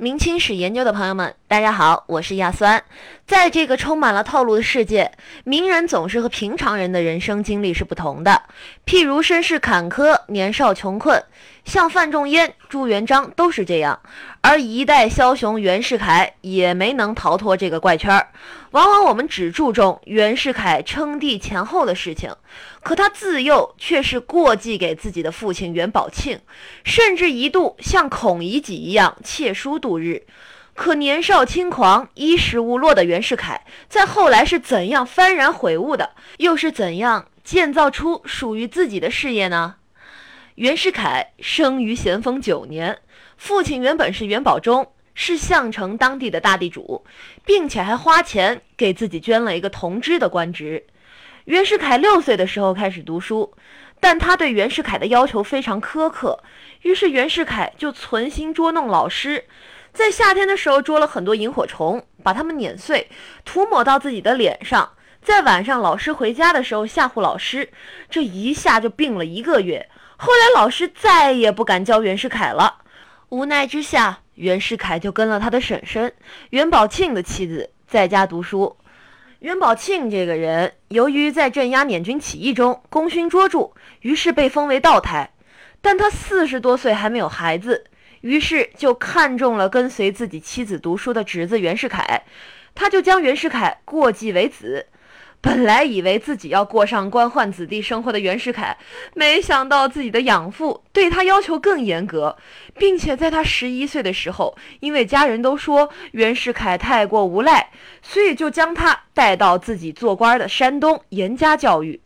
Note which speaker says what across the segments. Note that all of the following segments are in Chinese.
Speaker 1: 明清史研究的朋友们，大家好，我是亚酸。在这个充满了套路的世界，名人总是和平常人的人生经历是不同的。譬如身世坎坷、年少穷困，像范仲淹、朱元璋都是这样。而一代枭雄袁世凯也没能逃脱这个怪圈儿。往往我们只注重袁世凯称帝前后的事情，可他自幼却是过继给自己的父亲袁宝庆，甚至一度像孔乙己一样窃书度日。可年少轻狂、衣食无落的袁世凯，在后来是怎样幡然悔悟的？又是怎样建造出属于自己的事业呢？袁世凯生于咸丰九年。父亲原本是袁宝忠，是项城当地的大地主，并且还花钱给自己捐了一个同知的官职。袁世凯六岁的时候开始读书，但他对袁世凯的要求非常苛刻，于是袁世凯就存心捉弄老师，在夏天的时候捉了很多萤火虫，把它们碾碎，涂抹到自己的脸上，在晚上老师回家的时候吓唬老师，这一下就病了一个月。后来老师再也不敢教袁世凯了。无奈之下，袁世凯就跟了他的婶婶袁宝庆的妻子在家读书。袁宝庆这个人，由于在镇压捻军起义中功勋卓著，于是被封为道台。但他四十多岁还没有孩子，于是就看中了跟随自己妻子读书的侄子袁世凯，他就将袁世凯过继为子。本来以为自己要过上官宦子弟生活的袁世凯，没想到自己的养父对他要求更严格，并且在他十一岁的时候，因为家人都说袁世凯太过无赖，所以就将他带到自己做官的山东严加教育。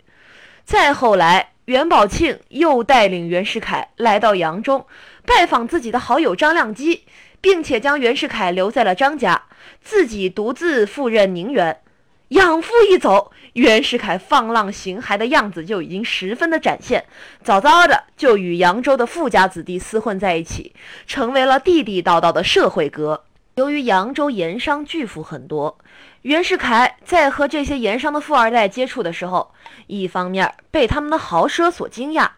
Speaker 1: 再后来，袁宝庆又带领袁世凯来到扬州，拜访自己的好友张亮基，并且将袁世凯留在了张家，自己独自赴任宁远。养父一走，袁世凯放浪形骸的样子就已经十分的展现，早早的就与扬州的富家子弟厮混在一起，成为了地地道道的社会哥。由于扬州盐商巨富很多，袁世凯在和这些盐商的富二代接触的时候，一方面被他们的豪奢所惊讶，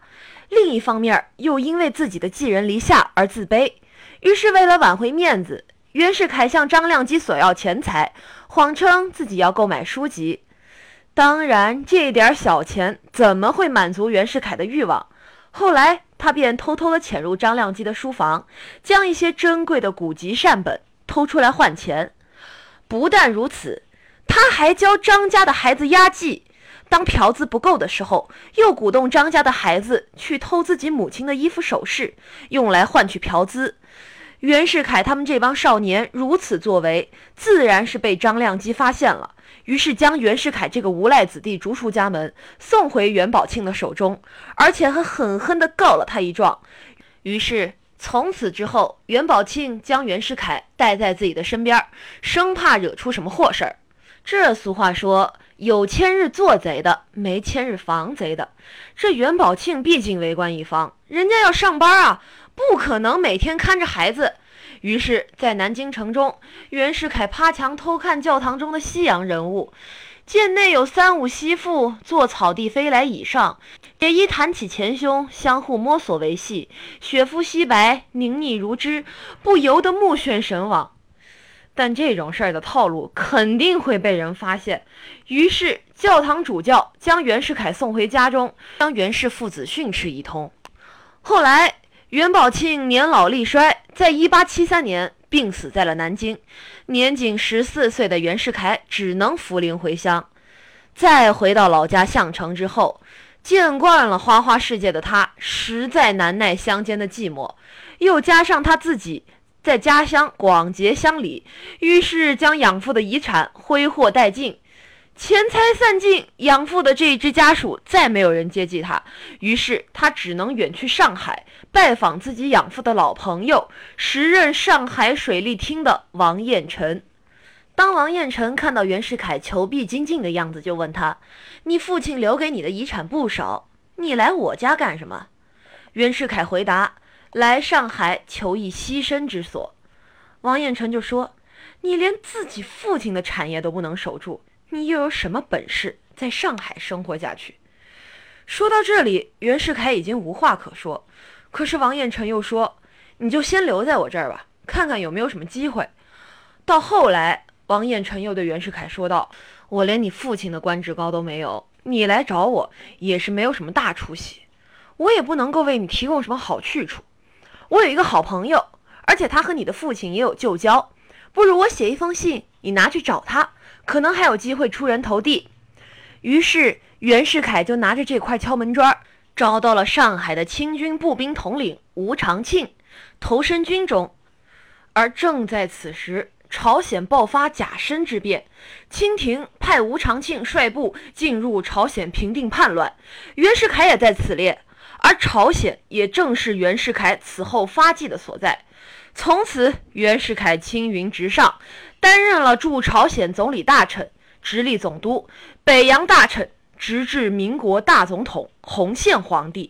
Speaker 1: 另一方面又因为自己的寄人篱下而自卑。于是为了挽回面子。袁世凯向张亮基索要钱财，谎称自己要购买书籍。当然，这点小钱怎么会满足袁世凯的欲望？后来，他便偷偷地潜入张亮基的书房，将一些珍贵的古籍善本偷出来换钱。不但如此，他还教张家的孩子压计。当嫖资不够的时候，又鼓动张家的孩子去偷自己母亲的衣服首饰，用来换取嫖资。袁世凯他们这帮少年如此作为，自然是被张亮基发现了，于是将袁世凯这个无赖子弟逐出家门，送回袁宝庆的手中，而且还狠狠地告了他一状。于是从此之后，袁宝庆将袁世凯带在自己的身边，生怕惹出什么祸事儿。这俗话说：“有千日做贼的，没千日防贼的。”这袁宝庆毕竟为官一方，人家要上班啊。不可能每天看着孩子，于是，在南京城中，袁世凯趴墙偷看教堂中的西洋人物，见内有三五媳妇坐草地飞来椅上，也一弹起前胸，相互摸索维系，雪肤皙白，凝腻如脂，不由得目眩神往。但这种事儿的套路肯定会被人发现，于是教堂主教将袁世凯送回家中，将袁氏父子训斥一通。后来。袁宝庆年老力衰，在一八七三年病死在了南京。年仅十四岁的袁世凯只能扶灵回乡。再回到老家项城之后，见惯了花花世界的他，实在难耐乡间的寂寞。又加上他自己在家乡广结乡里，于是将养父的遗产挥霍殆尽。钱财散尽，养父的这一支家属再没有人接济他，于是他只能远去上海拜访自己养父的老朋友，时任上海水利厅的王彦辰。当王彦辰看到袁世凯求必精进的样子，就问他：“你父亲留给你的遗产不少，你来我家干什么？”袁世凯回答：“来上海求一栖身之所。”王彦辰就说：“你连自己父亲的产业都不能守住。”你又有什么本事在上海生活下去？说到这里，袁世凯已经无话可说。可是王彦辰又说：“你就先留在我这儿吧，看看有没有什么机会。到后来，王彦辰又对袁世凯说道：“我连你父亲的官职高都没有，你来找我也是没有什么大出息，我也不能够为你提供什么好去处。我有一个好朋友，而且他和你的父亲也有旧交，不如我写一封信，你拿去找他，可能还有机会出人头地。”于是袁世凯就拿着这块敲门砖，找到了上海的清军步兵统领吴长庆，投身军中。而正在此时，朝鲜爆发甲申之变，清廷派吴长庆率部进入朝鲜平定叛乱，袁世凯也在此列，而朝鲜也正是袁世凯此后发迹的所在。从此，袁世凯青云直上，担任了驻朝鲜总理大臣。直隶总督、北洋大臣，直至民国大总统洪宪皇帝。